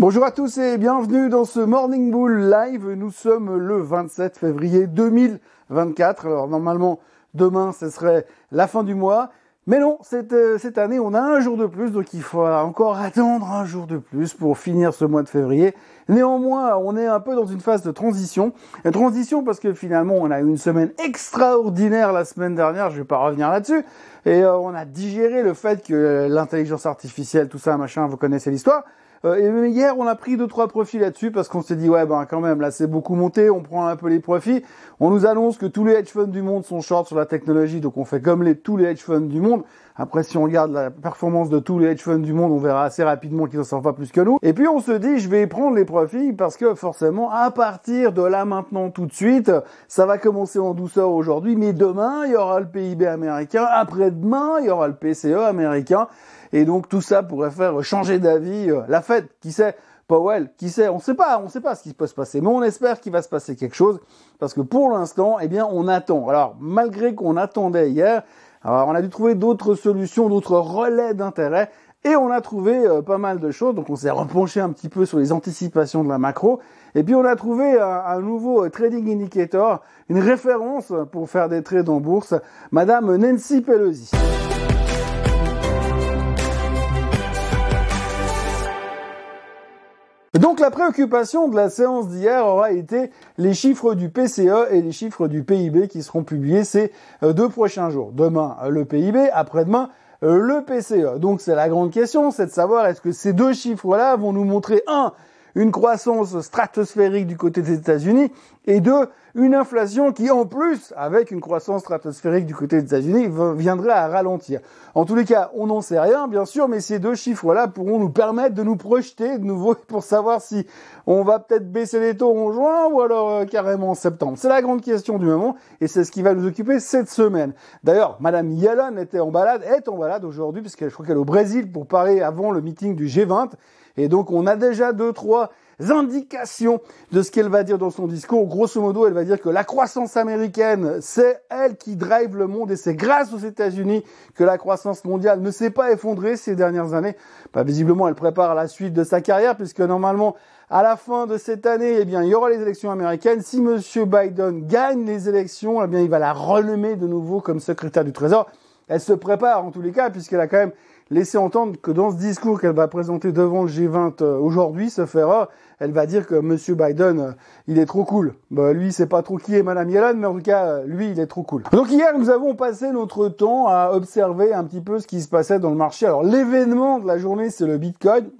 Bonjour à tous et bienvenue dans ce Morning Bull Live. Nous sommes le 27 février 2024. Alors normalement, demain, ce serait la fin du mois. Mais non, cette, euh, cette année, on a un jour de plus, donc il faut encore attendre un jour de plus pour finir ce mois de février. Néanmoins, on est un peu dans une phase de transition. Une transition parce que finalement, on a eu une semaine extraordinaire la semaine dernière, je vais pas revenir là-dessus. Et euh, on a digéré le fait que l'intelligence artificielle, tout ça, machin, vous connaissez l'histoire. Euh, et hier, on a pris deux trois profits là-dessus parce qu'on s'est dit ouais ben quand même là c'est beaucoup monté, on prend un peu les profits. On nous annonce que tous les hedge funds du monde sont short sur la technologie, donc on fait comme les tous les hedge funds du monde. Après, si on regarde la performance de tous les hedge funds du monde, on verra assez rapidement qu'ils en savent pas plus que nous. Et puis on se dit, je vais prendre les profits parce que forcément, à partir de là maintenant tout de suite, ça va commencer en douceur aujourd'hui, mais demain, il y aura le PIB américain, après-demain, il y aura le PCE américain. Et donc tout ça pourrait faire changer d'avis euh, la Fed, qui sait, Powell, qui sait, on sait pas, on sait pas ce qui peut se passer, mais on espère qu'il va se passer quelque chose, parce que pour l'instant, eh bien, on attend. Alors, malgré qu'on attendait hier, alors on a dû trouver d'autres solutions, d'autres relais d'intérêt, et on a trouvé euh, pas mal de choses, donc on s'est repenché un petit peu sur les anticipations de la macro, et puis on a trouvé un, un nouveau euh, trading indicator, une référence pour faire des trades en bourse, Madame Nancy Pelosi. Donc la préoccupation de la séance d'hier aura été les chiffres du PCE et les chiffres du PIB qui seront publiés ces euh, deux prochains jours. Demain euh, le PIB, après-demain euh, le PCE. Donc c'est la grande question, c'est de savoir est-ce que ces deux chiffres-là vont nous montrer un une croissance stratosphérique du côté des États-Unis et deux, une inflation qui en plus, avec une croissance stratosphérique du côté des États-Unis, viendrait à ralentir. En tous les cas, on n'en sait rien, bien sûr, mais ces deux chiffres-là pourront nous permettre de nous projeter de nouveau pour savoir si on va peut-être baisser les taux en juin ou alors euh, carrément en septembre. C'est la grande question du moment et c'est ce qui va nous occuper cette semaine. D'ailleurs, Madame Yellen était en balade, est en balade aujourd'hui puisque je crois qu'elle est au Brésil pour parler avant le meeting du G20 et donc, on a déjà deux, trois indications de ce qu'elle va dire dans son discours. Grosso modo, elle va dire que la croissance américaine, c'est elle qui drive le monde et c'est grâce aux États-Unis que la croissance mondiale ne s'est pas effondrée ces dernières années. Bah, visiblement, elle prépare la suite de sa carrière puisque normalement, à la fin de cette année, eh bien, il y aura les élections américaines. Si Monsieur Biden gagne les élections, eh bien, il va la renommer de nouveau comme secrétaire du Trésor. Elle se prépare en tous les cas puisqu'elle a quand même laisser entendre que dans ce discours qu'elle va présenter devant le G20 euh, aujourd'hui, ce fera, elle va dire que Monsieur Biden, euh, il est trop cool. Bah, lui, c'est pas trop qui est Madame Yellen, mais en tout cas, euh, lui, il est trop cool. Donc hier, nous avons passé notre temps à observer un petit peu ce qui se passait dans le marché. Alors l'événement de la journée, c'est le Bitcoin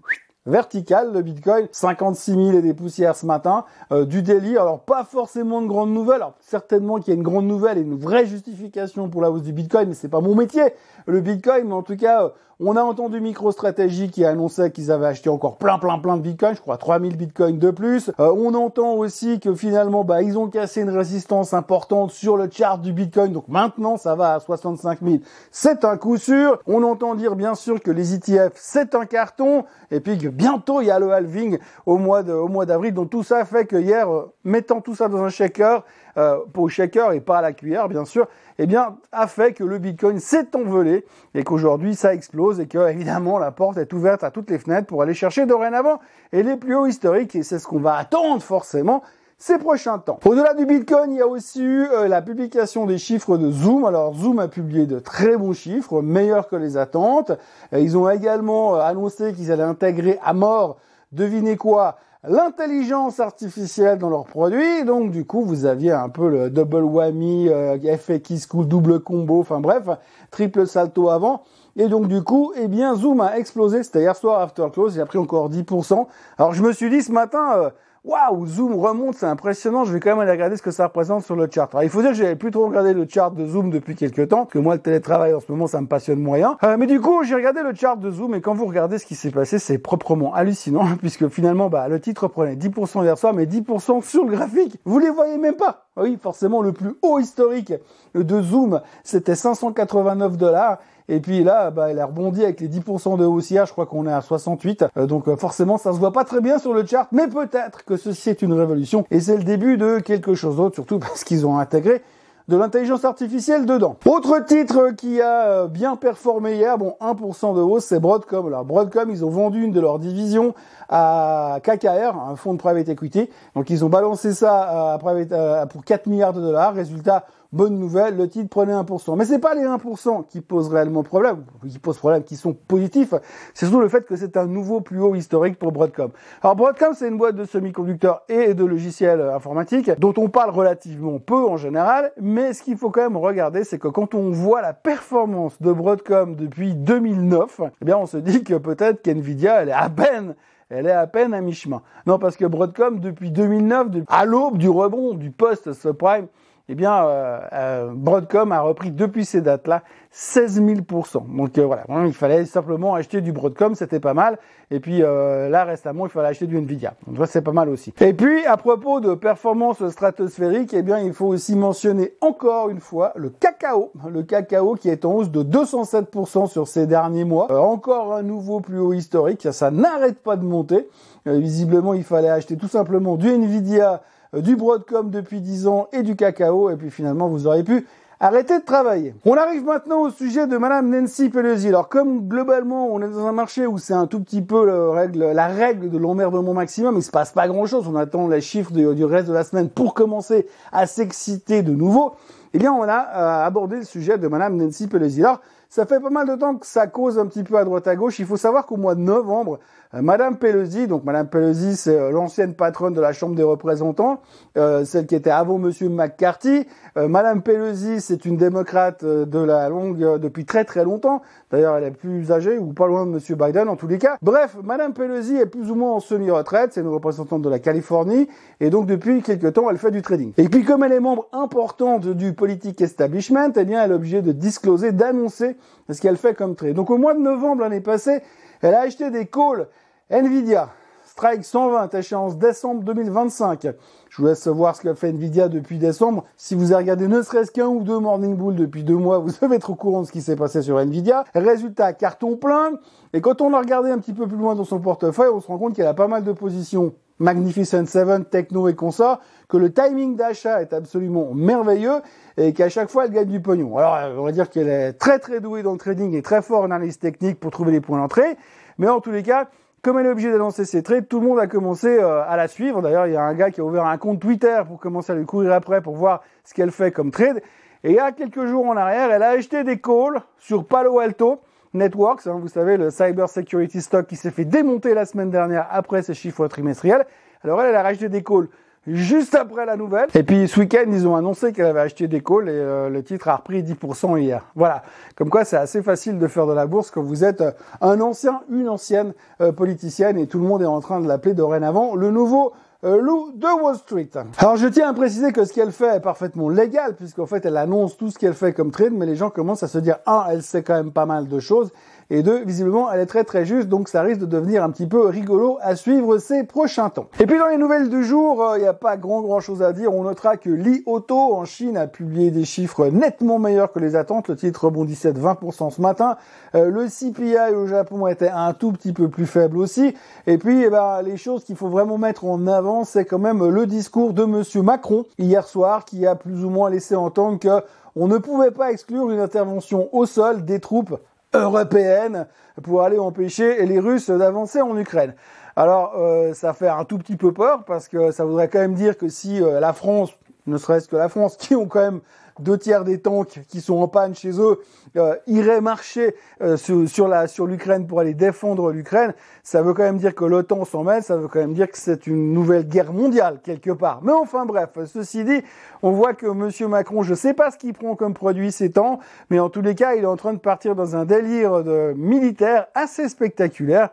vertical, le Bitcoin, 56 000 et des poussières ce matin, euh, du délire. Alors pas forcément de grandes nouvelles, alors certainement qu'il y a une grande nouvelle et une vraie justification pour la hausse du Bitcoin, mais c'est pas mon métier, le Bitcoin, mais en tout cas, euh, on a entendu MicroStrategy qui annonçait qu'ils avaient acheté encore plein plein plein de Bitcoin, je crois 3000 Bitcoins de plus. Euh, on entend aussi que finalement, bah, ils ont cassé une résistance importante sur le chart du Bitcoin, donc maintenant ça va à 65 000. C'est un coup sûr. On entend dire bien sûr que les ETF c'est un carton, et puis que bientôt il y a le halving au mois de, au mois d'avril. Donc tout ça fait que hier, euh, mettant tout ça dans un shaker, euh, pour shaker et pas à la cuillère bien sûr, eh bien a fait que le Bitcoin s'est envolé et qu'aujourd'hui ça explose et que évidemment la porte est ouverte à toutes les fenêtres pour aller chercher dorénavant et les plus hauts historiques et c'est ce qu'on va attendre forcément ces prochains temps. Au-delà du Bitcoin, il y a aussi eu euh, la publication des chiffres de Zoom. Alors Zoom a publié de très bons chiffres, meilleurs que les attentes. ils ont également euh, annoncé qu'ils allaient intégrer à mort, devinez quoi, l'intelligence artificielle dans leurs produits. Donc du coup, vous aviez un peu le double whammy, euh, effet qui se double combo, enfin bref, triple salto avant. Et donc du coup, eh bien Zoom a explosé, c'était hier soir after close, il a pris encore 10%. Alors je me suis dit ce matin, euh, waouh, Zoom remonte, c'est impressionnant. Je vais quand même aller regarder ce que ça représente sur le chart. Alors, il faut dire que j'avais plus trop regardé le chart de Zoom depuis quelques temps, que moi, le télétravail en ce moment, ça me passionne moyen. Euh, mais du coup, j'ai regardé le chart de Zoom et quand vous regardez ce qui s'est passé, c'est proprement hallucinant, puisque finalement, bah, le titre prenait 10% hier soir, mais 10% sur le graphique. Vous les voyez même pas. Oui, forcément, le plus haut historique de Zoom, c'était 589 dollars. Et puis là, bah, elle a rebondi avec les 10% de haussière. Je crois qu'on est à 68. Euh, donc euh, forcément, ça se voit pas très bien sur le chart. Mais peut-être que ceci est une révolution. Et c'est le début de quelque chose d'autre, surtout parce qu'ils ont intégré de l'intelligence artificielle dedans. Autre titre qui a bien performé hier, bon 1% de hausse, c'est Broadcom. Alors Broadcom, ils ont vendu une de leurs divisions à KKR, un fonds de private equity. Donc ils ont balancé ça à pour 4 milliards de dollars. Résultat, bonne nouvelle, le titre prenait 1%. Mais c'est pas les 1% qui posent réellement problème, qui posent problème, qui sont positifs. C'est surtout le fait que c'est un nouveau plus haut historique pour Broadcom. Alors Broadcom, c'est une boîte de semi-conducteurs et de logiciels informatiques dont on parle relativement peu en général. Mais ce qu'il faut quand même regarder, c'est que quand on voit la performance de Broadcom depuis 2009, eh bien on se dit que peut-être qu'NVIDIA, elle est à peine elle est à peine à mi-chemin. Non, parce que Broadcom, depuis 2009, à l'aube du rebond du post-subprime, eh bien, euh, euh, Broadcom a repris depuis ces dates-là 16 000% Donc euh, voilà, il fallait simplement acheter du Broadcom, c'était pas mal. Et puis là récemment, il fallait acheter du Nvidia. Donc c'est pas mal aussi. Et puis à propos de performance stratosphérique, eh bien il faut aussi mentionner encore une fois le cacao, le cacao qui est en hausse de 207% sur ces derniers mois. encore un nouveau plus haut historique, ça, n'arrête pas de monter. visiblement, il fallait acheter tout simplement du Nvidia euh, du Broadcom depuis 10 ans et du cacao, et puis finalement vous aurez pu arrêter de travailler. On arrive maintenant au sujet de Madame Nancy Pelosi. Alors comme globalement on est dans un marché où c'est un tout petit peu la règle, la règle de l'emmerdement maximum, il se passe pas grand chose, on attend les chiffres du reste de la semaine pour commencer à s'exciter de nouveau, eh bien on a euh, abordé le sujet de Madame Nancy Pelosi. Ça fait pas mal de temps que ça cause un petit peu à droite à gauche. Il faut savoir qu'au mois de novembre, euh, Madame Pelosi, donc Madame Pelosi, c'est euh, l'ancienne patronne de la Chambre des représentants, euh, celle qui était avant Monsieur McCarthy. Madame Pelosi, c'est une démocrate de la longue depuis très très longtemps. D'ailleurs, elle est plus âgée ou pas loin de Monsieur Biden en tous les cas. Bref, Madame Pelosi est plus ou moins en semi-retraite. C'est une représentante de la Californie et donc depuis quelques temps, elle fait du trading. Et puis comme elle est membre importante du politique establishment, eh bien, elle est obligée de discloser, d'annoncer ce qu'elle fait comme trade. Donc au mois de novembre l'année passée, elle a acheté des calls Nvidia, Strike 120, échéance décembre 2025. Je vous laisse voir ce qu'a fait Nvidia depuis décembre. Si vous avez regardé ne serait-ce qu'un ou deux Morning Bull depuis deux mois, vous devez être au courant de ce qui s'est passé sur Nvidia. Résultat, carton plein. Et quand on a regardé un petit peu plus loin dans son portefeuille, on se rend compte qu'elle a pas mal de positions Magnificent 7, Techno et Consa, que le timing d'achat est absolument merveilleux et qu'à chaque fois elle gagne du pognon. Alors on va dire qu'elle est très très douée dans le trading et très fort en analyse technique pour trouver les points d'entrée, mais en tous les cas, comme elle est obligée d'annoncer ses trades, tout le monde a commencé euh, à la suivre. D'ailleurs, il y a un gars qui a ouvert un compte Twitter pour commencer à lui courir après pour voir ce qu'elle fait comme trade. Et il y a quelques jours en arrière, elle a acheté des calls sur Palo Alto Networks, hein, vous savez, le cyber security stock qui s'est fait démonter la semaine dernière après ses chiffres trimestriels. Alors elle, elle a racheté des calls juste après la nouvelle. Et puis ce week-end, ils ont annoncé qu'elle avait acheté des calls et euh, le titre a repris 10% hier. Voilà. Comme quoi, c'est assez facile de faire de la bourse quand vous êtes euh, un ancien, une ancienne euh, politicienne et tout le monde est en train de l'appeler dorénavant le nouveau loup de Wall Street. Alors je tiens à préciser que ce qu'elle fait est parfaitement légal puisqu'en fait elle annonce tout ce qu'elle fait comme trade, mais les gens commencent à se dire un, elle sait quand même pas mal de choses et deux, visiblement, elle est très très juste, donc ça risque de devenir un petit peu rigolo à suivre ces prochains temps. Et puis dans les nouvelles du jour, il euh, n'y a pas grand grand chose à dire. On notera que Li Auto en Chine a publié des chiffres nettement meilleurs que les attentes. Le titre rebondissait de 20% ce matin. Euh, le CPI au Japon était un tout petit peu plus faible aussi. Et puis, eh ben, les choses qu'il faut vraiment mettre en avant, c'est quand même le discours de Monsieur Macron hier soir, qui a plus ou moins laissé entendre que on ne pouvait pas exclure une intervention au sol des troupes européenne pour aller empêcher les Russes d'avancer en Ukraine. Alors euh, ça fait un tout petit peu peur parce que ça voudrait quand même dire que si euh, la France, ne serait-ce que la France, qui ont quand même deux tiers des tanks qui sont en panne chez eux euh, iraient marcher euh, sur, l'Ukraine pour aller défendre l'Ukraine, ça veut quand même dire que l'OTAN s'en mêle, ça veut quand même dire que c'est une nouvelle guerre mondiale quelque part. Mais enfin bref, ceci dit, on voit que Monsieur Macron, je sais pas ce qu'il prend comme produit ces temps, mais en tous les cas, il est en train de partir dans un délire militaire assez spectaculaire.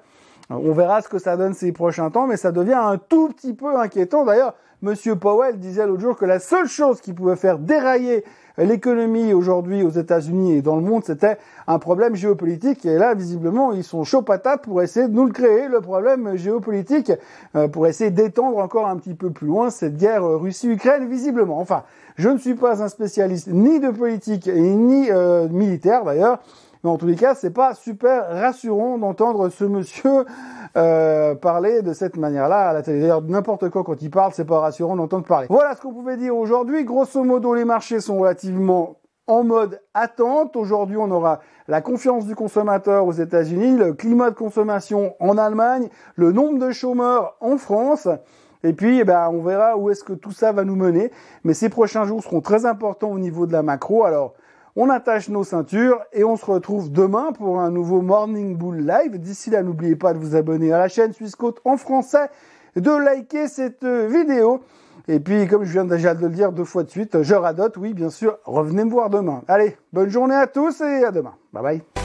On verra ce que ça donne ces prochains temps, mais ça devient un tout petit peu inquiétant. D'ailleurs, Monsieur Powell disait l'autre jour que la seule chose qui pouvait faire dérailler l'économie aujourd'hui aux États-Unis et dans le monde, c'était un problème géopolitique. Et là, visiblement, ils sont chauds patates pour essayer de nous le créer, le problème géopolitique, euh, pour essayer d'étendre encore un petit peu plus loin cette guerre Russie-Ukraine, visiblement. Enfin, je ne suis pas un spécialiste ni de politique ni euh, militaire d'ailleurs, Mais en tous les cas, c'est pas super rassurant d'entendre ce monsieur euh, parler de cette manière-là à. D'ailleurs, n'importe quoi quand il parle, c'est pas rassurant d'entendre parler. Voilà ce qu'on pouvait dire aujourd'hui. Grosso modo, les marchés sont relativement en mode attente. Aujourd'hui, on aura la confiance du consommateur aux États-Unis, le climat de consommation en Allemagne, le nombre de chômeurs en France. Et puis, eh ben, on verra où est-ce que tout ça va nous mener. Mais ces prochains jours seront très importants au niveau de la macro. Alors, on attache nos ceintures et on se retrouve demain pour un nouveau Morning Bull Live. D'ici là, n'oubliez pas de vous abonner à la chaîne Suisse Côte en français, de liker cette vidéo. Et puis, comme je viens déjà de le dire deux fois de suite, je radote, oui, bien sûr, revenez me voir demain. Allez, bonne journée à tous et à demain. Bye bye.